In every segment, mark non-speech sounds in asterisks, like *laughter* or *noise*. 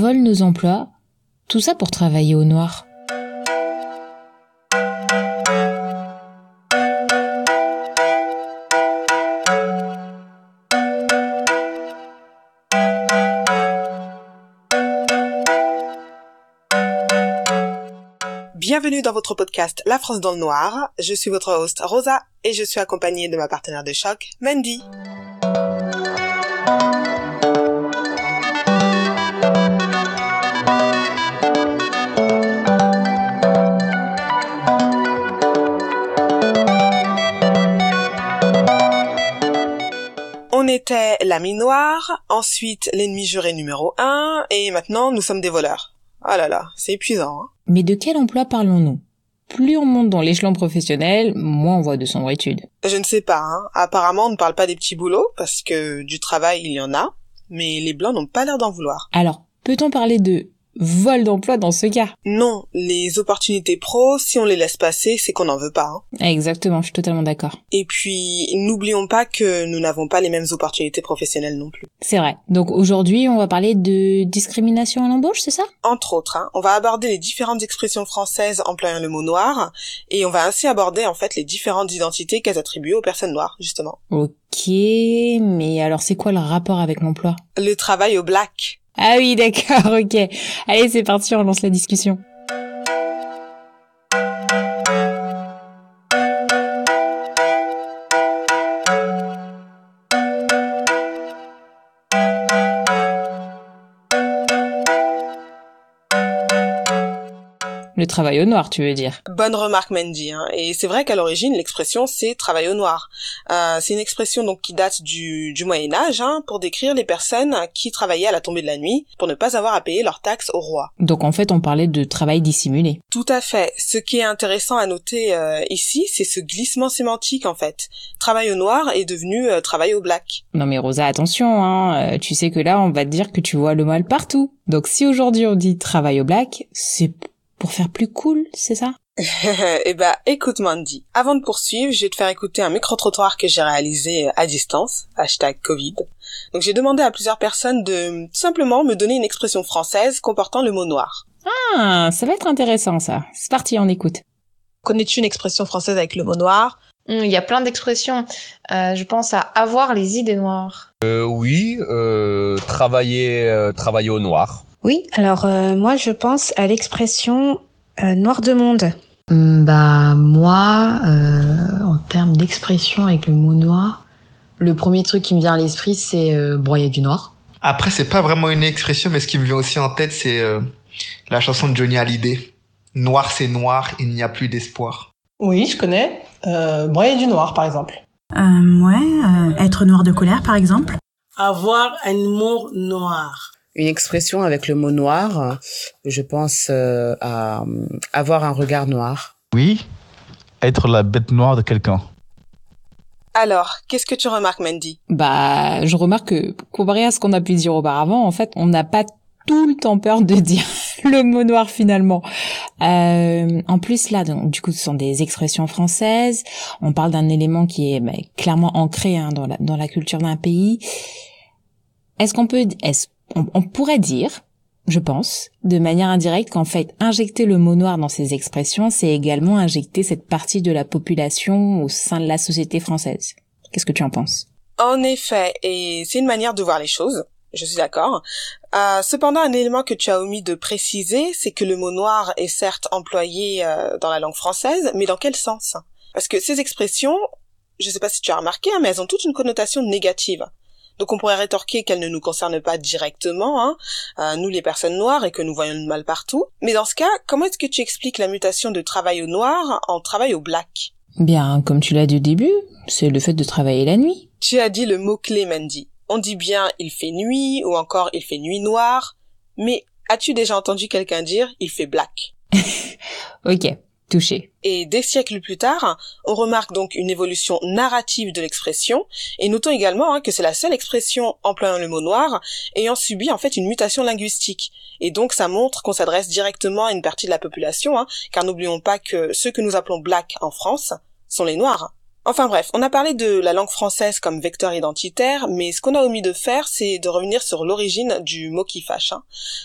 vole nos emplois, tout ça pour travailler au noir. Bienvenue dans votre podcast La France dans le Noir. Je suis votre host Rosa et je suis accompagnée de ma partenaire de choc, Mandy. L'ami noir, ensuite l'ennemi juré numéro 1, et maintenant nous sommes des voleurs. Ah là là, c'est épuisant. Hein Mais de quel emploi parlons-nous? Plus on monte dans l'échelon professionnel, moins on voit de sombritude. Je ne sais pas. Hein. Apparemment, on ne parle pas des petits boulots, parce que du travail, il y en a, mais les blancs n'ont pas l'air d'en vouloir. Alors, peut-on parler de vol d'emploi dans ce cas. Non, les opportunités pro, si on les laisse passer, c'est qu'on n'en veut pas. Hein. Exactement, je suis totalement d'accord. Et puis, n'oublions pas que nous n'avons pas les mêmes opportunités professionnelles non plus. C'est vrai. Donc aujourd'hui, on va parler de discrimination à l'embauche, c'est ça? Entre autres, hein, on va aborder les différentes expressions françaises employant le mot noir, et on va ainsi aborder en fait les différentes identités qu'elles attribuent aux personnes noires, justement. Ok, mais alors c'est quoi le rapport avec l'emploi? Le travail au black. Ah oui, d'accord, ok. Allez, c'est parti, on lance la discussion. Le travail au noir, tu veux dire Bonne remarque, Mandy. Hein. Et c'est vrai qu'à l'origine, l'expression c'est travail au noir. Euh, c'est une expression donc qui date du, du Moyen Âge hein, pour décrire les personnes qui travaillaient à la tombée de la nuit pour ne pas avoir à payer leurs taxes au roi. Donc en fait, on parlait de travail dissimulé. Tout à fait. Ce qui est intéressant à noter euh, ici, c'est ce glissement sémantique en fait. Travail au noir est devenu euh, travail au black. Non mais Rosa, attention, hein, euh, tu sais que là, on va te dire que tu vois le mal partout. Donc si aujourd'hui on dit travail au black, c'est pour faire plus cool, c'est ça? *laughs* Eh ben, écoute Mandy, avant de poursuivre, je vais te faire écouter un micro-trottoir que j'ai réalisé à distance, hashtag Covid. Donc j'ai demandé à plusieurs personnes de tout simplement me donner une expression française comportant le mot noir. Ah, ça va être intéressant ça. C'est parti, on écoute. Connais-tu une expression française avec le mot noir? Hum, Il y a plein d'expressions. Euh, je pense à avoir les idées noires. Euh, oui, euh, travailler, euh, travailler au noir. Oui, alors euh, moi je pense à l'expression euh, noir de monde. Hum, Bah moi, euh, en termes d'expression avec le mot noir, le premier truc qui me vient à l'esprit c'est euh, broyer du noir. Après, c'est pas vraiment une expression, mais ce qui me vient aussi en tête, c'est euh, la chanson de Johnny Hallyday. Noir, c'est noir, il n'y a plus d'espoir. Oui, je connais. Euh, broyer du noir, par exemple. Euh, ouais, euh, être noir de colère, par exemple. Avoir un humour noir. Une expression avec le mot noir, je pense euh, à euh, avoir un regard noir. Oui, être la bête noire de quelqu'un. Alors, qu'est-ce que tu remarques, Mandy? Bah, je remarque que comparé à ce qu'on a pu dire auparavant, en fait, on n'a pas tout le temps peur de *laughs* dire le mot noir finalement. Euh, en plus là, donc, du coup, ce sont des expressions françaises. On parle d'un élément qui est bah, clairement ancré hein, dans, la, dans la culture d'un pays. Est-ce qu'on peut, est-ce, on, pourrait dire, je pense, de manière indirecte, qu'en fait, injecter le mot noir dans ces expressions, c'est également injecter cette partie de la population au sein de la société française. Qu'est-ce que tu en penses? En effet, et c'est une manière de voir les choses. Je suis d'accord. Euh, cependant, un élément que tu as omis de préciser, c'est que le mot noir est certes employé euh, dans la langue française, mais dans quel sens? Parce que ces expressions, je ne sais pas si tu as remarqué, hein, mais elles ont toute une connotation négative. Donc on pourrait rétorquer qu'elles ne nous concernent pas directement, hein, euh, nous les personnes noires, et que nous voyons le mal partout. Mais dans ce cas, comment est-ce que tu expliques la mutation de travail au noir en travail au black Bien, comme tu l'as dit au début, c'est le fait de travailler la nuit. Tu as dit le mot-clé, Mandy. On dit bien il fait nuit ou encore il fait nuit noire, mais as-tu déjà entendu quelqu'un dire il fait black? *laughs* Ok, Et des siècles plus tard, on remarque donc une évolution narrative de l'expression, et notons également hein, que c'est la seule expression employant le mot noir ayant subi en fait une mutation linguistique. Et donc ça montre qu'on s'adresse directement à une partie de la population, hein, car n'oublions pas que ceux que nous appelons black en France sont les noirs. Enfin bref, on a parlé de la langue française comme vecteur identitaire, mais ce qu'on a omis de faire, c'est de revenir sur l'origine du mot qui fâche. Hein.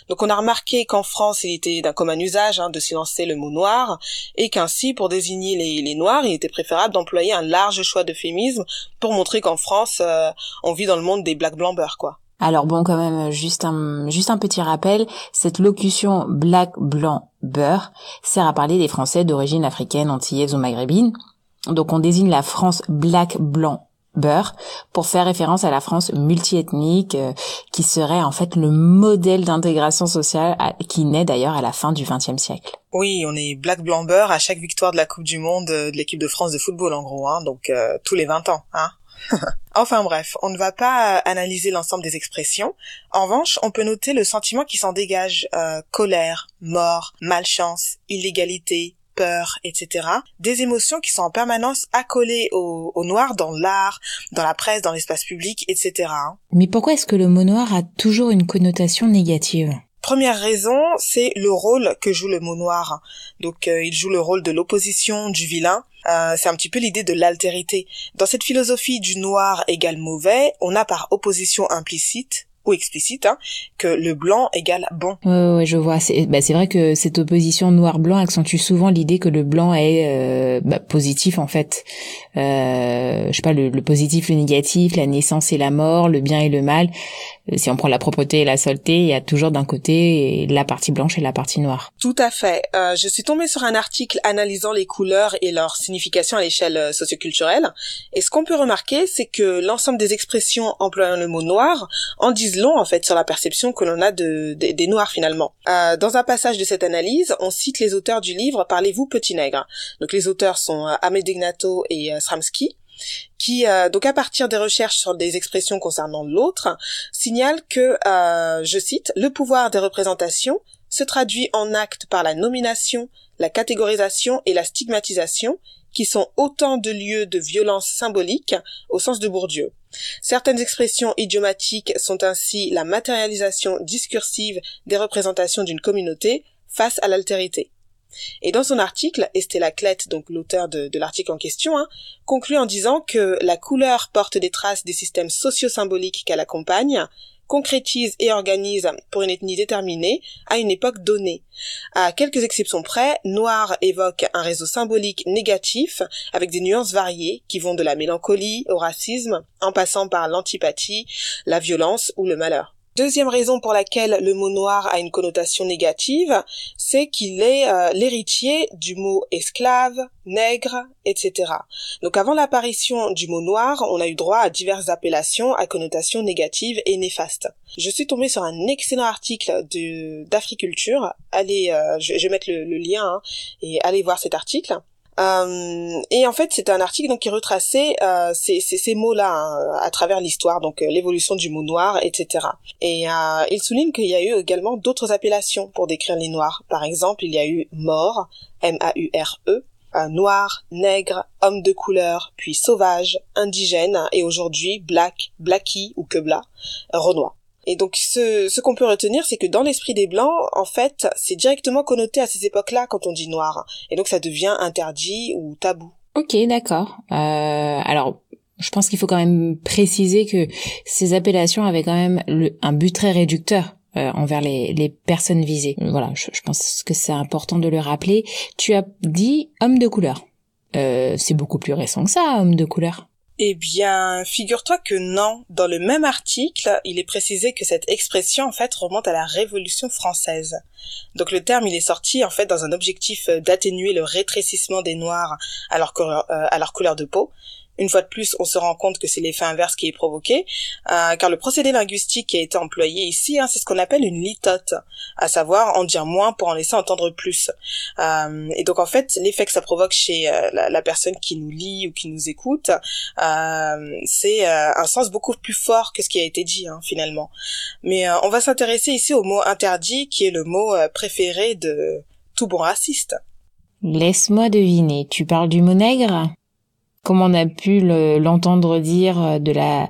Donc on a remarqué qu'en France, il était d'un commun usage hein, de silencer le mot noir, et qu'ainsi, pour désigner les, noirs, il était préférable d'employer un large choix d'euphémismes pour montrer qu'en France, euh, on vit dans le monde des black blancs beurre, quoi. Alors bon, quand même, juste un, juste un petit rappel, cette locution black, blanc, beurre sert à parler des Français d'origine africaine, antillaise ou maghrébine, donc on désigne la France black, blanc, beurre pour faire référence à la France multiethnique euh, qui serait en fait le modèle d'intégration sociale qui naît d'ailleurs à la fin du XXe siècle. Oui, on est black blanc beurre à chaque victoire de la Coupe du Monde euh, de l'équipe de France de football en gros, hein, donc euh, tous les 20 ans. Hein *laughs* enfin bref, on ne va pas analyser l'ensemble des expressions. En revanche, on peut noter le sentiment qui s'en dégage colère, mort, malchance, illégalité, peur, etc. Des émotions qui sont en permanence accolées au, noir dans l'art, dans la presse, dans l'espace public, etc. Mais pourquoi est-ce que le mot noir a toujours une connotation négative? Première raison, c'est le rôle que joue le mot noir. Donc euh, il joue le rôle de l'opposition, du vilain. Euh, c'est un petit peu l'idée de l'altérité. Dans cette philosophie du noir égale mauvais, on a par opposition implicite ou explicite hein, que le blanc égale bon. Ouais, je vois. C'est bah, vrai que cette opposition noir-blanc accentue souvent l'idée que le blanc est euh, bah, positif en fait. Euh, je sais pas le, positif, le négatif, la naissance et la mort, le bien et le mal. Euh, si on prend la propreté et la saleté, il y a toujours d'un côté la partie blanche et la partie noire. Tout à fait. Euh, je suis tombée sur un article analysant les couleurs et leur signification à l'échelle euh, socioculturelle. Et ce qu'on peut remarquer, c'est que l'ensemble des expressions employant le mot noir en disent long en fait sur la perception que l'on a de, des noirs finalement. Euh, dans un passage de cette analyse, on cite les auteurs du livre Parlez-vous petit nègre? Donc les auteurs sont Ahmed Ignato et Sramsky qui euh, donc à partir des recherches sur des expressions concernant l'autre signale que euh, je cite le pouvoir des représentations se traduit en actes par la nomination, la catégorisation et la stigmatisation qui sont autant de lieux de violence symbolique au sens de Bourdieu. Certaines expressions idiomatiques sont ainsi la matérialisation discursive des représentations d'une communauté face à l'altérité. Et dans son article, Estella Klett, donc l'auteur de, l'article en question, hein, conclut en disant que la couleur porte des traces des systèmes socio-symboliques qu'elle accompagne, concrétise et organise pour une ethnie déterminée à une époque donnée. À quelques exceptions près, noir évoque un réseau symbolique négatif avec des nuances variées qui vont de la mélancolie au racisme en passant par l'antipathie, la violence ou le malheur. Deuxième raison pour laquelle le mot noir a une connotation négative, c'est qu'il est, euh, l'héritier du mot esclave, nègre, etc. Donc avant l'apparition du mot noir, on a eu droit à diverses appellations à connotation négative et néfaste. Je suis tombée sur un excellent article d'Africulture. Allez, euh, je, vais mettre le, lien hein, et allez voir cet article. Euh, et en fait, c'est un article donc qui retraçait euh, ces, ces, ces mots-là hein, à travers l'histoire, donc euh, l'évolution du mot noir, etc. Et euh, il souligne qu'il y a eu également d'autres appellations pour décrire les noirs. Par exemple, il y a eu mort, M-A-U-R-E, noir, nègre, homme de couleur, puis sauvage, indigène, et aujourd'hui black, blacky ou quebla, renois. Et donc ce, ce qu'on peut retenir, c'est que dans l'esprit des Blancs, en fait, c'est directement connoté à ces époques-là quand on dit noir. Et donc ça devient interdit ou tabou. Ok, d'accord. Euh, alors, je pense qu'il faut quand même préciser que ces appellations avaient quand même un but très réducteur. Euh, envers les, les, personnes visées. Voilà, je, je pense que c'est important de le rappeler. Tu as dit homme de couleur. Euh, c'est beaucoup plus récent que ça, homme de couleur. Eh bien, figure-toi que non. Dans le même article, il est précisé que cette expression, en fait, remonte à la Révolution française. Donc le terme, il est sorti, en fait, dans un objectif d'atténuer le rétrécissement des Noirs à leur, euh, à leur couleur de peau, une fois de plus, on se rend compte que c'est l'effet inverse qui est provoqué, euh, car le procédé linguistique qui a été employé ici, hein, c'est ce qu'on appelle une litote, à savoir en dire moins pour en laisser entendre plus. Euh, et donc en fait, l'effet que ça provoque chez euh, la, personne qui nous lit ou qui nous écoute, c'est un sens beaucoup plus fort que ce qui a été dit hein, finalement. Mais on va s'intéresser ici au mot interdit, qui est le mot préféré de tout bon raciste. Laisse-moi deviner, tu parles du mot nègre? Comme on a pu l'entendre dire de la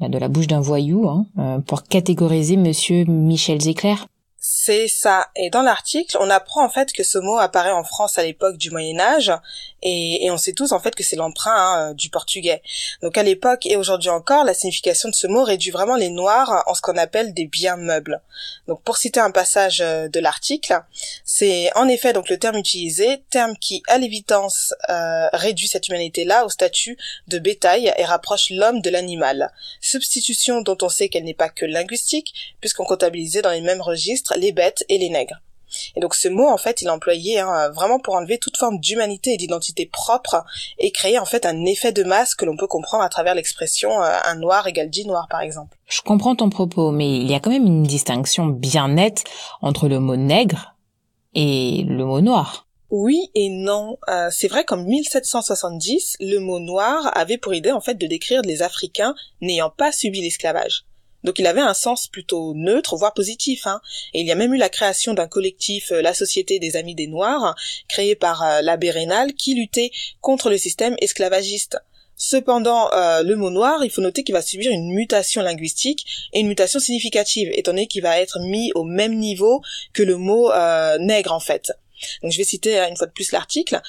de la bouche d'un voyou, hein, euh, pour catégoriser Monsieur Michel Zéclair. C'est ça. Et dans l'article, on apprend en fait que ce mot apparaît en France à l'époque du Moyen Âge, et, on sait tous en fait que c'est l'emprunt hein, du portugais. Donc à l'époque et aujourd'hui encore, la signification de ce mot réduit vraiment les Noirs en ce qu'on appelle des biens meubles. Donc pour citer un passage euh, de l'article, c'est en effet donc le terme utilisé, terme qui à l'évidence euh, réduit cette humanité-là au statut de bétail et rapproche l'homme de l'animal. Substitution dont on sait qu'elle n'est pas que linguistique, puisqu'on comptabilisait dans les mêmes registres les bêtes et les nègres. Et donc ce mot, en fait, il est employé hein, vraiment pour enlever toute forme d'humanité et d'identité propre et créer en fait un effet de masse que l'on peut comprendre à travers l'expression euh, un noir égale dix noirs, par exemple. Je comprends ton propos, mais il y a quand même une distinction bien nette entre le mot nègre et le mot noir. Oui et non. Euh, c'est vrai qu'en 1770, le mot noir avait pour idée en fait de décrire les Africains n'ayant pas subi l'esclavage. Donc il avait un sens plutôt neutre, voire positif. Hein. Et il y a même eu la création d'un collectif, euh, la Société des Amis des Noirs, créé par euh, l'abbé Rénal, qui luttait contre le système esclavagiste. Cependant, euh, le mot noir, il faut noter qu'il va subir une mutation linguistique et une mutation significative, étant donné qu'il va être mis au même niveau que le mot nègre en fait. Donc je vais citer euh, une fois de plus l'article.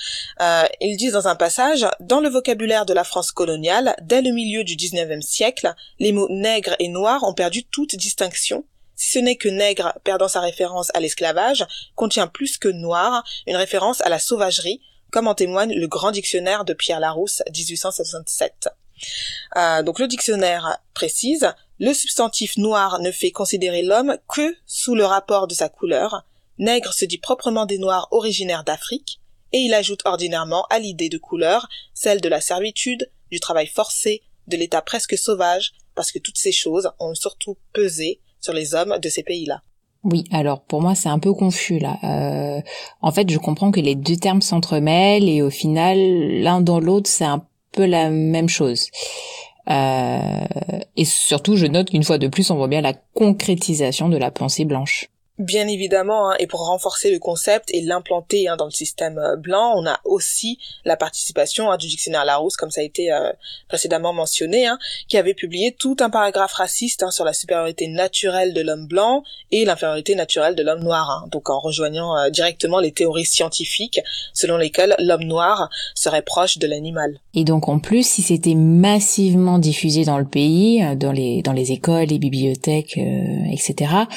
Euh, ils disent dans un passage, dans le vocabulaire de la France coloniale, dès le milieu du XIXe siècle, les mots nègre et noir ont perdu toute distinction, si ce n'est que nègre, perdant sa référence à l'esclavage, contient plus que noir une référence à la sauvagerie, comme en témoigne le grand dictionnaire de Pierre Larousse, 1867. Euh, donc le dictionnaire précise, le substantif noir ne fait considérer l'homme que sous le rapport de sa couleur, Nègre se dit proprement des Noirs originaires d'Afrique, et il ajoute ordinairement à l'idée de couleur celle de la servitude, du travail forcé, de l'état presque sauvage, parce que toutes ces choses ont surtout pesé sur les hommes de ces pays-là. Oui, alors pour moi c'est un peu confus là. Euh, en fait, je comprends que les deux termes s'entremêlent et au final, l'un dans l'autre, c'est un peu la même chose. Euh, et surtout, je note qu'une fois de plus, on voit bien la concrétisation de la pensée blanche. Bien évidemment, hein, et pour renforcer le concept et l'implanter hein, dans le système euh, blanc, on a aussi la participation hein, du dictionnaire Larousse, comme ça a été euh, précédemment mentionné, qui avait publié tout un paragraphe raciste sur la supériorité naturelle de l'homme blanc et l'infériorité naturelle de l'homme noir, donc en rejoignant euh, directement les théories scientifiques selon lesquelles l'homme noir serait proche de l'animal. Et donc en plus, si c'était massivement diffusé dans le pays, dans les dans les écoles, les bibliothèques, etc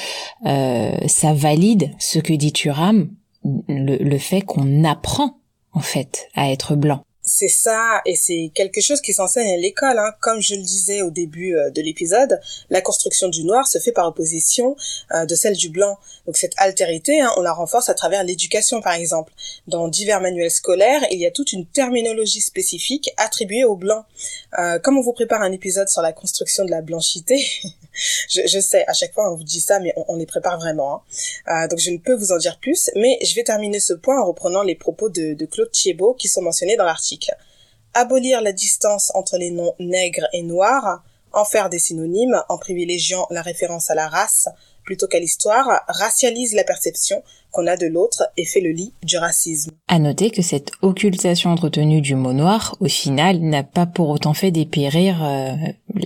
ça valide ce que dit Turam, le, le fait qu'on apprend en fait à être blanc. C'est ça, et c'est quelque chose qui s'enseigne à l'école. Hein. Comme je le disais au début euh, de l'épisode, la construction du noir se fait par opposition euh, de celle du blanc. Donc cette altérité, hein, on la renforce à travers l'éducation, par exemple. Dans divers manuels scolaires, il y a toute une terminologie spécifique attribuée aux blancs. Euh, comme on vous prépare un épisode sur la construction de la blanchité, *laughs* je, sais, à chaque fois on vous dit ça, mais on, les prépare vraiment. Hein. Donc je ne peux vous en dire plus, mais je vais terminer ce point en reprenant les propos de, de Claude Thiebaud qui sont mentionnés dans l'article. Abolir la distance entre les noms nègres et noirs, en faire des synonymes en privilégiant la référence à la race plutôt qu'à l'histoire, racialise la perception qu'on a de l'autre et fait le lit du racisme. À noter que cette occultation entretenue du mot noir, au final, n'a pas pour autant fait dépérir euh,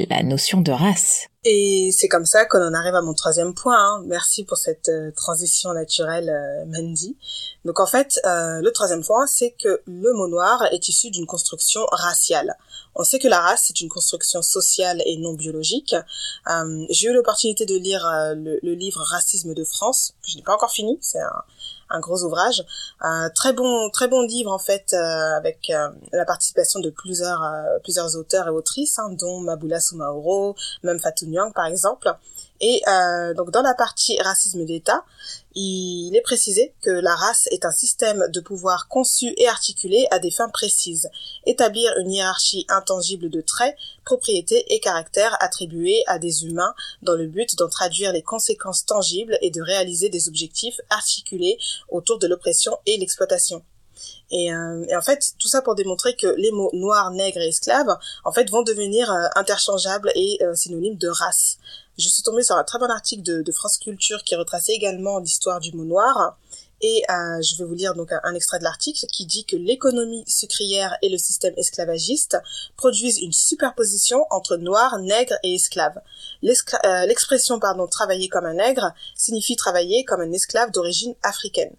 la notion de race. Et c'est comme ça qu'on en arrive à mon troisième point. Hein. Merci pour cette euh, transition naturelle, euh, Mandy. Donc en fait, euh, le troisième point, c'est que le mot noir est issu d'une construction raciale. On sait que la race, c'est une construction sociale et non biologique. Euh, j'ai eu l'opportunité de lire le, le, livre Racisme de France, que je n'ai pas encore fini, c'est un, un, gros ouvrage. Un très bon, très bon livre en fait, avec la participation de plusieurs, plusieurs auteurs et autrices, hein, dont Maboula Soumaoro, même Fatou Nyang par exemple. Et donc dans la partie racisme d'État, il est précisé que la race est un système de pouvoir conçu et articulé à des fins précises, établir une hiérarchie intangible de traits, propriétés et caractères attribués à des humains dans le but d'en traduire les conséquences tangibles et de réaliser des objectifs articulés autour de l'oppression et l'exploitation. Et, euh, et, en fait, tout ça pour démontrer que les mots noir, nègre et esclave, en fait, vont devenir euh, interchangeables et euh, synonymes de race. Je suis tombée sur un très bon article de, France Culture qui retraçait également l'histoire du mot noir. Et je vais vous lire donc un, un extrait de l'article qui dit que l'économie sucrière et le système esclavagiste produisent une superposition entre noirs, nègres et euh, L'expression pardon travailler comme un nègre signifie travailler comme un esclave d'origine africaine.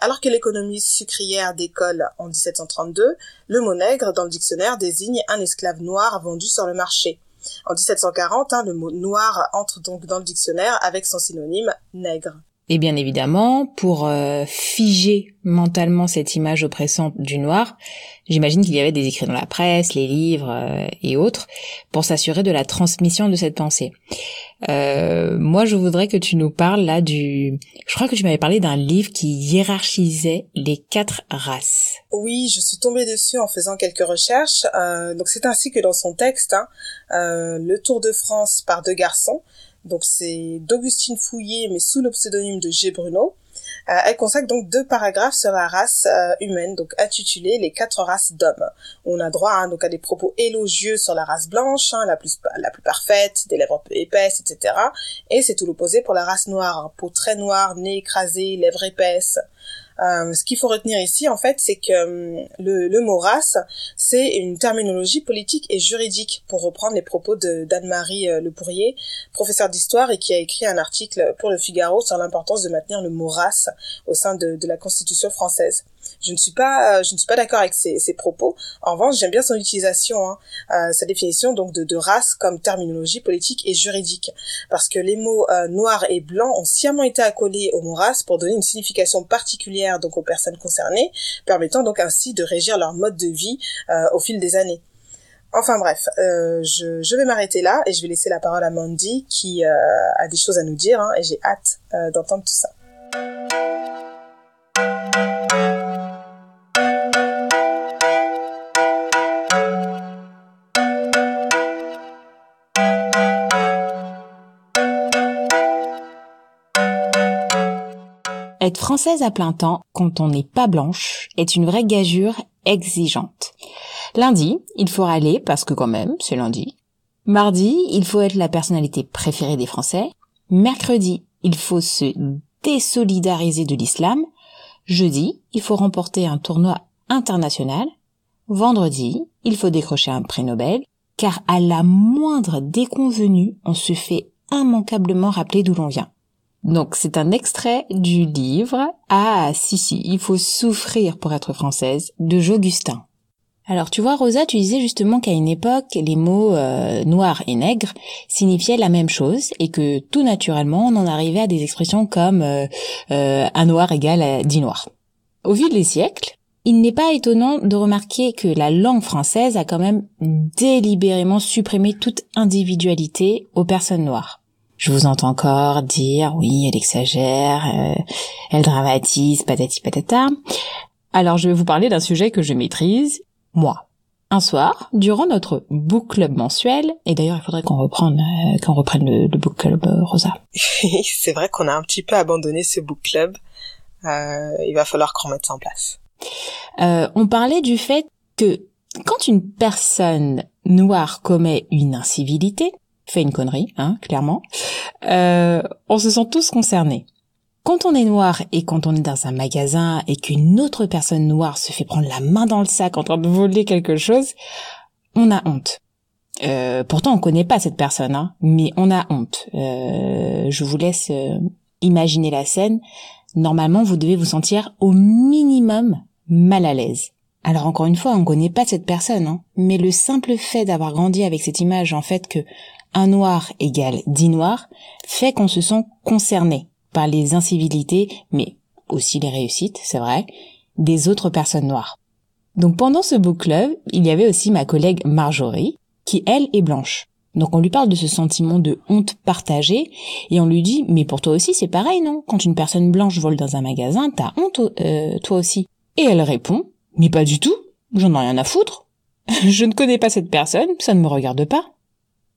Alors que l'économie sucrière décolle en 1732, le mot nègre dans le dictionnaire désigne un esclave noir vendu sur le marché. En 1740, hein, le mot noir entre donc dans le dictionnaire avec son synonyme nègre. Et bien évidemment, pour euh, figer mentalement cette image oppressante du noir, j'imagine qu'il y avait des écrits dans la presse, les livres euh, et autres, pour s'assurer de la transmission de cette pensée. Euh, moi, je voudrais que tu nous parles là du... Je crois que tu m'avais parlé d'un livre qui hiérarchisait les quatre races. Oui, je suis tombée dessus en faisant quelques recherches. Euh, donc c'est ainsi que dans son texte, hein, euh, Le Tour de France par deux garçons, donc c'est d'Augustine Fouillé, mais sous le pseudonyme de G. Bruno. Euh, elle consacre donc deux paragraphes sur la race euh, humaine, donc intitulés Les quatre races d'hommes. On a droit hein, donc à des propos élogieux sur la race blanche, hein, la plus la plus parfaite, des lèvres peu épaisses, etc. Et c'est tout l'opposé pour la race noire, hein, peau très noire, nez écrasé, lèvres épaisses. Euh, ce qu'il faut retenir ici, en fait, c'est que euh, le, le, mot race, c'est une terminologie politique et juridique, pour reprendre les propos d'Anne-Marie euh, Le professeure d'histoire et qui a écrit un article pour Le Figaro sur l'importance de maintenir le mot race au sein de la Constitution française. Je ne suis pas, je ne suis pas d'accord avec ces, ces, propos. En revanche, j'aime bien son utilisation, hein, euh, sa définition donc de, de, race comme terminologie politique et juridique, parce que les mots euh, noir et blanc ont sciemment été accolés au mot race pour donner une signification particulière donc aux personnes concernées, permettant donc ainsi de régir leur mode de vie euh, au fil des années. Enfin bref, euh, je, je, vais m'arrêter là et je vais laisser la parole à Mandy qui euh, a des choses à nous dire hein, et j'ai hâte euh, d'entendre tout ça. Française à plein temps, quand on n'est pas blanche, est une vraie gageure exigeante. Lundi, il faut râler parce que quand même, c'est lundi. Mardi, il faut être la personnalité préférée des Français. Mercredi, il faut se désolidariser de l'islam. Jeudi, il faut remporter un tournoi international. Vendredi, il faut décrocher un prix Nobel, car à la moindre déconvenue, on se fait immanquablement rappeler d'où l'on vient. Donc c'est un extrait du livre Ah si si, il faut souffrir pour être française de Jogustin. Alors tu vois Rosa, tu disais justement qu'à une époque les mots euh, noir et nègre signifiaient la même chose et que tout naturellement on en arrivait à des expressions comme euh, euh, un noir égale à dix noirs. Au fil des siècles, il n'est pas étonnant de remarquer que la langue française a quand même délibérément supprimé toute individualité aux personnes noires. Je vous entends encore dire oui, elle exagère, euh, elle dramatise, patati patata. Alors je vais vous parler d'un sujet que je maîtrise, moi. Un soir, durant notre book club mensuel, et d'ailleurs il faudrait qu'on reprenne, euh, qu'on reprenne le, le, book club euh, Rosa. *laughs* C'est vrai qu'on a un petit peu abandonné ce book club. Euh, il va falloir qu'on remette ça en place. on parlait du fait que quand une personne noire commet une incivilité, fait une connerie, hein, clairement, euh, on se sent tous concernés. Quand on est noir et quand on est dans un magasin et qu'une autre personne noire se fait prendre la main dans le sac en train de voler quelque chose, on a honte. Euh, pourtant, on connaît pas cette personne, hein, mais on a honte. Euh, je vous laisse euh, imaginer la scène. Normalement, vous devez vous sentir au minimum mal à l'aise. Alors encore une fois, on connaît pas cette personne, hein, mais le simple fait d'avoir grandi avec cette image, en fait, que un noir égale dix noirs, fait qu'on se sent concerné par les incivilités, mais aussi les réussites, c'est vrai, des autres personnes noires. Donc pendant ce book club, il y avait aussi ma collègue Marjorie, qui elle est blanche. Donc on lui parle de ce sentiment de honte partagée, et on lui dit, mais pour toi aussi c'est pareil, non? Quand une personne blanche vole dans un magasin, t'as honte euh, toi aussi. Et elle répond, mais pas du tout, j'en ai rien à foutre. *laughs* Je ne connais pas cette personne, ça ne me regarde pas.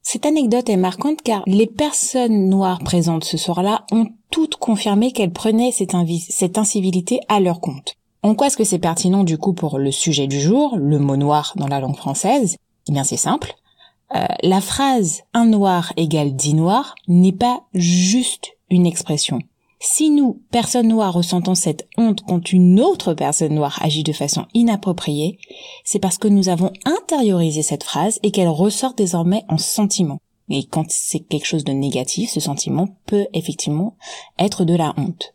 Cette anecdote est marquante car les personnes noires présentes ce soir-là ont toutes confirmé qu'elles prenaient cette, incivilité à leur compte. En quoi est-ce que c'est pertinent du coup pour le sujet du jour, le mot noir dans la langue française? Eh bien c'est simple. Euh, la phrase un noir égale dix noirs n'est pas juste une expression. Si nous, personnes noires, ressentons cette honte quand une autre personne noire agit de façon inappropriée, c'est parce que nous avons intériorisé cette phrase et qu'elle ressort désormais en sentiment. Et quand c'est quelque chose de négatif, ce sentiment peut effectivement être de la honte.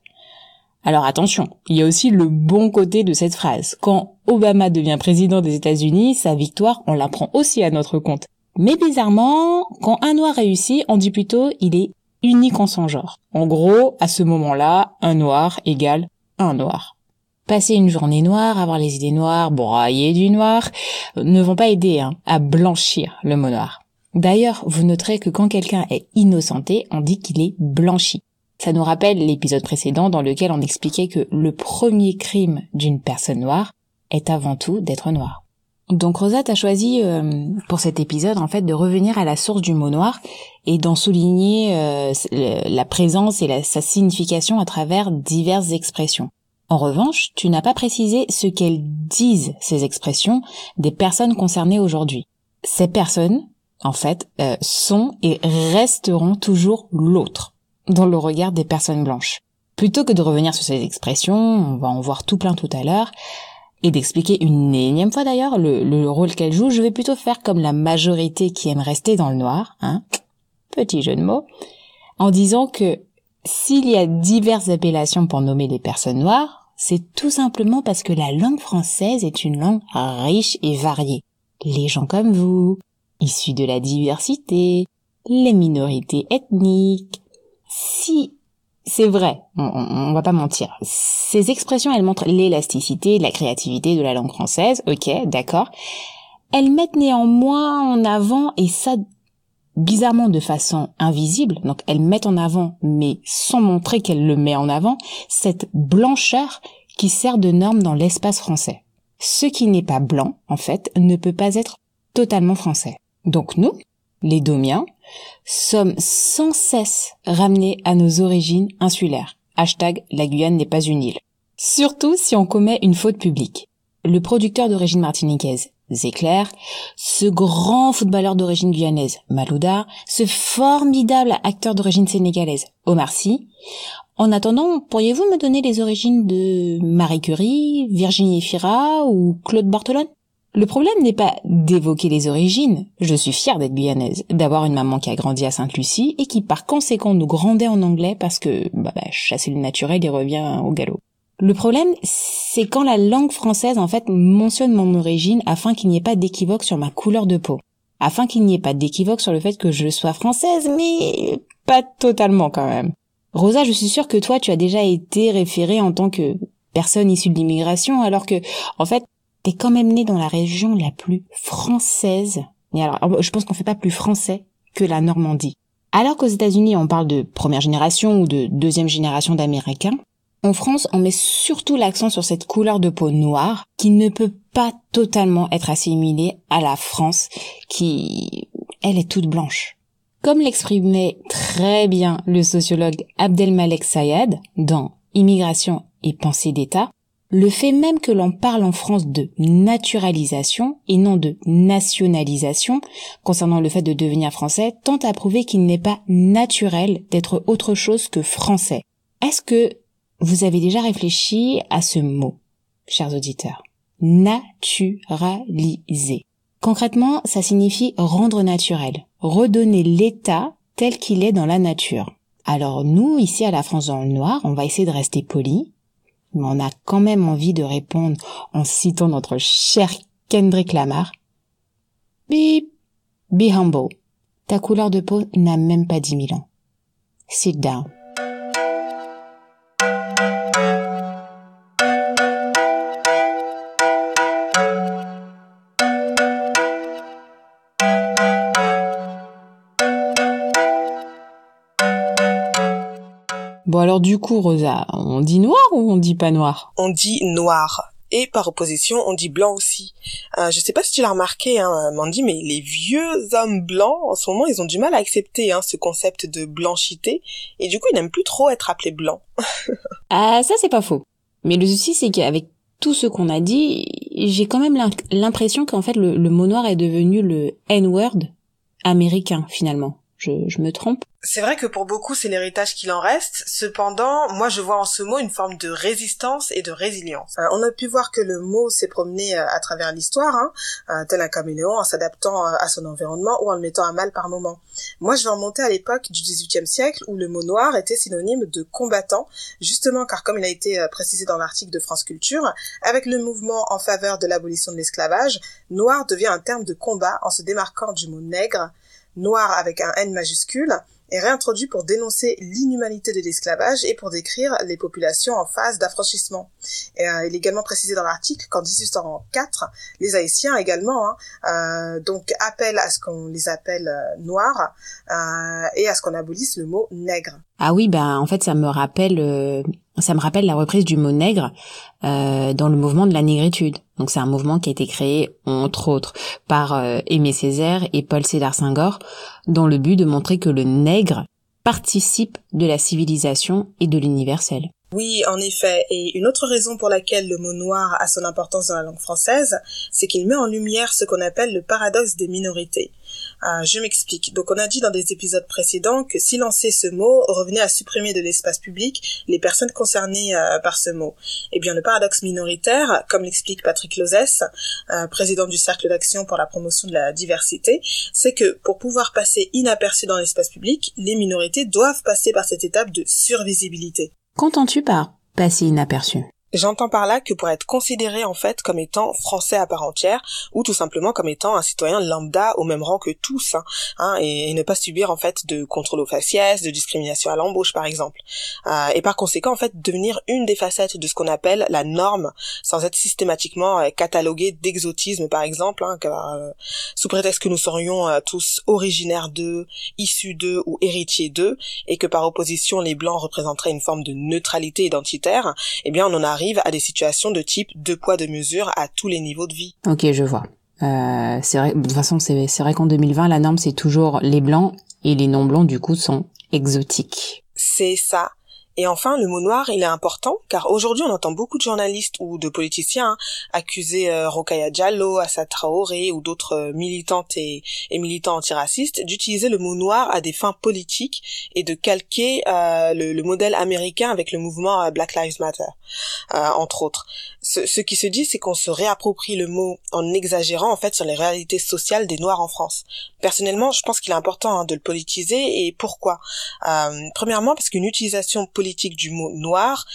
Alors attention, il y a aussi le bon côté de cette phrase. Quand Obama devient président des États-Unis, sa victoire, on la prend aussi à notre compte. Mais bizarrement, quand un noir réussit, on dit plutôt il est unique en son genre. En gros, à ce moment-là, un noir égale un noir. Passer une journée noire, avoir les idées noires, broyer du noir, ne vont pas aider hein, à blanchir le mot noir. D'ailleurs, vous noterez que quand quelqu'un est innocenté, on dit qu'il est blanchi. Ça nous rappelle l'épisode précédent dans lequel on expliquait que le premier crime d'une personne noire est avant tout d'être noir. Donc Rosette a choisi euh, pour cet épisode en fait de revenir à la source du mot noir et d'en souligner euh, la présence et sa signification à travers diverses expressions. En revanche, tu n'as pas précisé ce qu'elles disent ces expressions des personnes concernées aujourd'hui. Ces personnes, en fait, euh, sont et resteront toujours l'autre dans le regard des personnes blanches. Plutôt que de revenir sur ces expressions, on va en voir tout plein tout à l'heure, et d'expliquer une énième fois d'ailleurs le, rôle qu'elle joue, je vais plutôt faire comme la majorité qui aime rester dans le noir, hein, petit jeu de mots, en disant que s'il y a diverses appellations pour nommer les personnes noires, c'est tout simplement parce que la langue française est une langue riche et variée. Les gens comme vous, issus de la diversité, les minorités ethniques, si c'est vrai, on, va pas mentir. Ces expressions, elles montrent l'élasticité, la créativité de la langue française, ok, d'accord. Elles mettent néanmoins en avant, et ça bizarrement de façon invisible, donc elles mettent en avant, mais sans montrer qu'elles le met en avant, cette blancheur qui sert de norme dans l'espace français. Ce qui n'est pas blanc, en fait, ne peut pas être totalement français. Donc nous, les Domiens, sommes sans cesse ramenés à nos origines insulaires. Hashtag la Guyane n'est pas une île. Surtout si on commet une faute publique. Le producteur d'origine martiniquaise, Zéclair, ce grand footballeur d'origine guyanaise, Malouda, ce formidable acteur d'origine sénégalaise, Omar Sy. En attendant, pourriez-vous me donner les origines de Marie Curie, Virginie Fira ou Claude Bartolone le problème n'est pas d'évoquer les origines. Je suis fière d'être guyanaise, d'avoir une maman qui a grandi à Sainte-Lucie et qui par conséquent nous grandait en anglais parce que bah, bah, chasser le naturel et revient au galop. Le problème, c'est quand la langue française en fait mentionne mon origine afin qu'il n'y ait pas d'équivoque sur ma couleur de peau. Afin qu'il n'y ait pas d'équivoque sur le fait que je sois française, mais pas totalement quand même. Rosa, je suis sûre que toi, tu as déjà été référée en tant que personne issue de l'immigration, alors que, en fait, t'es quand même né dans la région la plus française. Alors, je pense qu'on fait pas plus français que la Normandie. Alors qu'aux États-Unis, on parle de première génération ou de deuxième génération d'Américains, en France, on met surtout l'accent sur cette couleur de peau noire qui ne peut pas totalement être assimilée à la France qui, elle, est toute blanche. Comme l'exprimait très bien le sociologue Abdelmalek Sayed dans Immigration et pensée d'État, le fait même que l'on parle en France de naturalisation et non de nationalisation concernant le fait de devenir français tente à prouver qu'il n'est pas naturel d'être autre chose que français. Est-ce que vous avez déjà réfléchi à ce mot, chers auditeurs? Naturaliser. Concrètement, ça signifie rendre naturel, redonner l'état tel qu'il est dans la nature. Alors nous, ici à la France dans le Noir, on va essayer de rester poli, mais on a quand même envie de répondre en citant notre cher Kendrick Lamar. Be, be humble. Ta couleur de peau n'a même pas dix mille ans. Sit down. Bon alors du coup, Rosa, on dit noir ou on dit pas noir? On dit noir. Et par opposition, on dit blanc aussi. Euh, je sais pas si tu l'as remarqué, hein, Mandy, mais les vieux hommes blancs, en ce moment, ils ont du mal à accepter hein, ce concept de blanchité. Et du coup, ils n'aiment plus trop être appelés blancs. *laughs* ah, ça c'est pas faux. Mais le souci, c'est qu'avec tout ce qu'on a dit, j'ai quand même l'impression qu'en fait, le, le mot noir est devenu le N-word américain, finalement. Je, je me trompe c'est vrai que pour beaucoup, c'est l'héritage qu'il en reste. Cependant, moi, je vois en ce mot une forme de résistance et de résilience. Euh, on a pu voir que le mot s'est promené euh, à travers l'histoire, hein, euh, tel un caméléon, en s'adaptant à son environnement ou en le mettant à mal par moment. Moi, je vais remonter à l'époque du XVIIIe siècle où le mot noir était synonyme de combattant, justement car comme il a été précisé dans l'article de France Culture, avec le mouvement en faveur de l'abolition de l'esclavage, noir devient un terme de combat en se démarquant du mot nègre, noir avec un N majuscule, est réintroduit pour dénoncer l'inhumanité de l'esclavage et pour décrire les populations en phase d'affranchissement. Euh, il est également précisé dans l'article qu'en 1804, les Haïtiens également hein, euh, donc appellent à ce qu'on les appelle euh, noirs euh, et à ce qu'on abolisse le mot nègre. Ah oui, ben en fait ça me rappelle euh, ça me rappelle la reprise du mot nègre euh, dans le mouvement de la négritude. Donc c'est un mouvement qui a été créé entre autres par euh, Aimé Césaire et Paul Sédar Senghor dans le but de montrer que le nègre participe de la civilisation et de l'universel. Oui, en effet. Et une autre raison pour laquelle le mot noir a son importance dans la langue française, c'est qu'il met en lumière ce qu'on appelle le paradoxe des minorités. Euh, je m'explique. Donc on a dit dans des épisodes précédents que silencer ce mot revenait à supprimer de l'espace public les personnes concernées euh, par ce mot. Eh bien le paradoxe minoritaire, comme l'explique Patrick Lozès, euh, président du Cercle d'action pour la promotion de la diversité, c'est que pour pouvoir passer inaperçu dans l'espace public, les minorités doivent passer par cette étape de survisibilité. Qu'entends-tu par passer inaperçu? J'entends par là que pour être considéré en fait comme étant français à part entière ou tout simplement comme étant un citoyen lambda au même rang que tous hein, hein et, ne pas subir en fait de contrôle aux faciès, de discrimination à l'embauche par exemple. Euh, et par conséquent en fait devenir une des facettes de ce qu'on appelle la norme sans être systématiquement euh, catalogué d'exotisme par exemple hein, car, euh, sous prétexte que nous serions euh, tous originaires d'eux, issus d'eux ou héritiers d'eux et que par opposition les blancs représenteraient une forme de neutralité identitaire, eh bien on en a arrive à des situations de type deux poids deux mesures à tous les niveaux de vie. Ok, je vois. Euh, c'est vrai. De toute façon, c'est c'est vrai qu'en 2020, la norme c'est toujours les blancs et les non blancs du coup sont exotiques. C'est ça. Et enfin, le mot noir, il est important, car aujourd'hui, on entend beaucoup de journalistes ou de politiciens hein, accuser euh, Rokaya Diallo, Assa Traoré ou d'autres euh, militantes et, militants antiracistes d'utiliser le mot noir à des fins politiques et de calquer euh, le, modèle américain avec le mouvement Black Lives Matter, entre autres. Ce, ce, qui se dit, c'est qu'on se réapproprie le mot en exagérant en fait sur les réalités sociales des Noirs en France. Personnellement, je pense qu'il est important hein, de le politiser. Et pourquoi? Premièrement, parce qu'une utilisation politique politique du mot noir,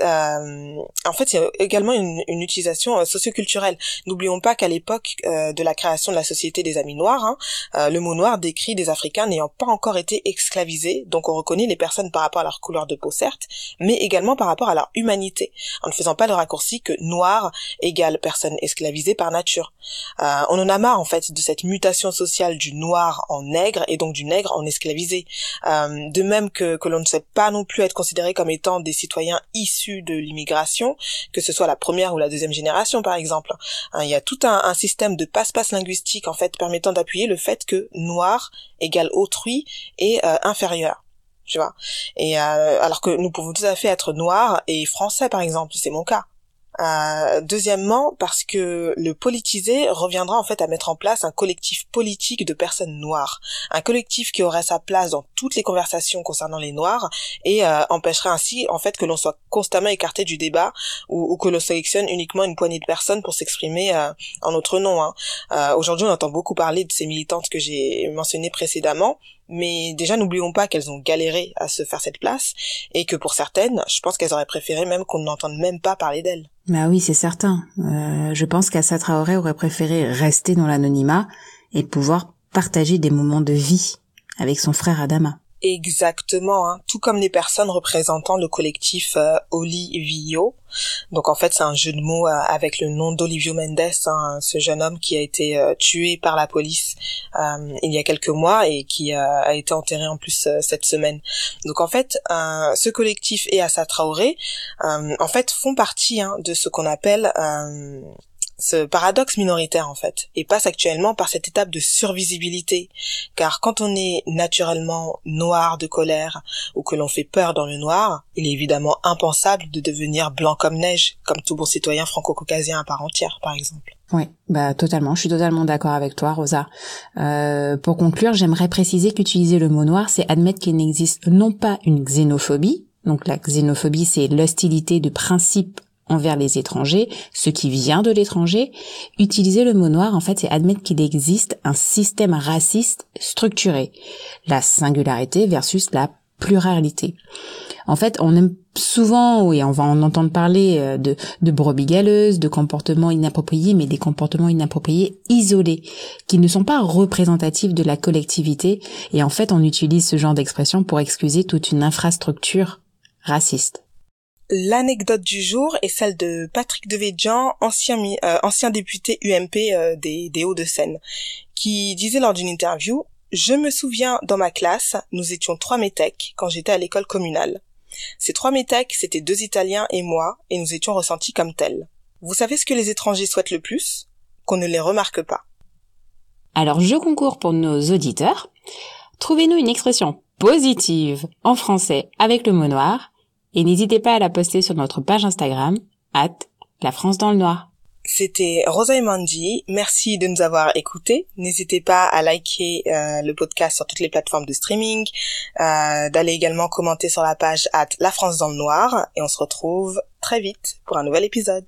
euh, en fait, il y a également une, une utilisation euh, socioculturelle. N'oublions pas qu'à l'époque euh, de la création de la Société des Amis Noirs, hein, euh, le mot noir décrit des Africains n'ayant pas encore été esclavisés, donc on reconnaît les personnes par rapport à leur couleur de peau, certes, mais également par rapport à leur humanité, en ne faisant pas le raccourci que noir égale personne esclavisée par nature. Euh, on en a marre, en fait, de cette mutation sociale du noir en nègre et donc du nègre en esclavisé. de même que, que l'on ne sait pas non plus être considéré comme étant des citoyens issus de l'immigration, que ce soit la première ou la deuxième génération par exemple. Hein, il y a tout un, système de passe-passe linguistique en fait permettant d'appuyer le fait que noir égale autrui et euh, inférieur tu vois? Et euh, alors que nous pouvons tout à fait être noirs et français par exemple, c'est mon cas. Euh, deuxièmement, parce que le politiser reviendra en fait à mettre en place un collectif politique de personnes noires, un collectif qui aurait sa place dans toutes les conversations concernant les noirs et euh, empêcherait ainsi en fait que l'on soit constamment écarté du débat ou, que l'on sélectionne uniquement une poignée de personnes pour s'exprimer euh, en notre nom. Hein. Aujourd'hui, on entend beaucoup parler de ces militantes que j'ai mentionnées précédemment, mais déjà n'oublions pas qu'elles ont galéré à se faire cette place et que pour certaines, je pense qu'elles auraient préféré même qu'on n'entende même pas parler d'elles. Bah oui, c'est certain. Euh, je pense qu'Assa Traoré aurait préféré rester dans l'anonymat et pouvoir partager des moments de vie avec son frère Adama. Exactement, hein. tout comme les personnes représentant le collectif euh, Olivio. Donc en fait c'est un jeu de mots euh, avec le nom d'Olivio Mendes, hein, ce jeune homme qui a été euh, tué par la police il y a quelques mois et qui a été enterré en plus cette semaine. Donc en fait ce collectif et Assa Traoré en fait font partie hein, de ce qu'on appelle ce paradoxe minoritaire en fait et passe actuellement par cette étape de survisibilité car quand on est naturellement noir de colère ou que l'on fait peur dans le noir il est évidemment impensable de devenir blanc comme neige comme tout bon citoyen franco-caucasien à part entière par exemple oui, bah totalement. Je suis totalement d'accord avec toi, Rosa. Euh, pour conclure, j'aimerais préciser qu'utiliser le mot noir, c'est admettre qu'il n'existe non pas une xénophobie. Donc la xénophobie, c'est l'hostilité de principe envers les étrangers, ce qui vient de l'étranger. Utiliser le mot noir, en fait, c'est admettre qu'il existe un système raciste structuré. La singularité versus la pluralité. En fait, on aime souvent, oui, on va en entendre parler euh, de, de brebis galeuses, de comportements inappropriés, mais des comportements inappropriés isolés, qui ne sont pas représentatifs de la collectivité. Et en fait, on utilise ce genre d'expression pour excuser toute une infrastructure raciste. L'anecdote du jour est celle de Patrick Devedjian, ancien, euh, ancien député UMP euh, des, des Hauts-de-Seine, qui disait lors d'une interview je me souviens, dans ma classe, nous étions trois métèques quand j'étais à l'école communale. Ces trois métèques, c'étaient deux Italiens et moi, et nous étions ressentis comme tels. Vous savez ce que les étrangers souhaitent le plus? Qu'on ne les remarque pas. Alors je concours pour nos auditeurs. Trouvez-nous une expression positive en français avec le mot noir et n'hésitez pas à la poster sur notre page Instagram, at la France dans le noir. C'était Rosa et Mandy. Merci de nous avoir écoutés. N'hésitez pas à liker euh, le podcast sur toutes les plateformes de streaming, euh, d'aller également commenter sur la page at La France dans le Noir. Et on se retrouve très vite pour un nouvel épisode.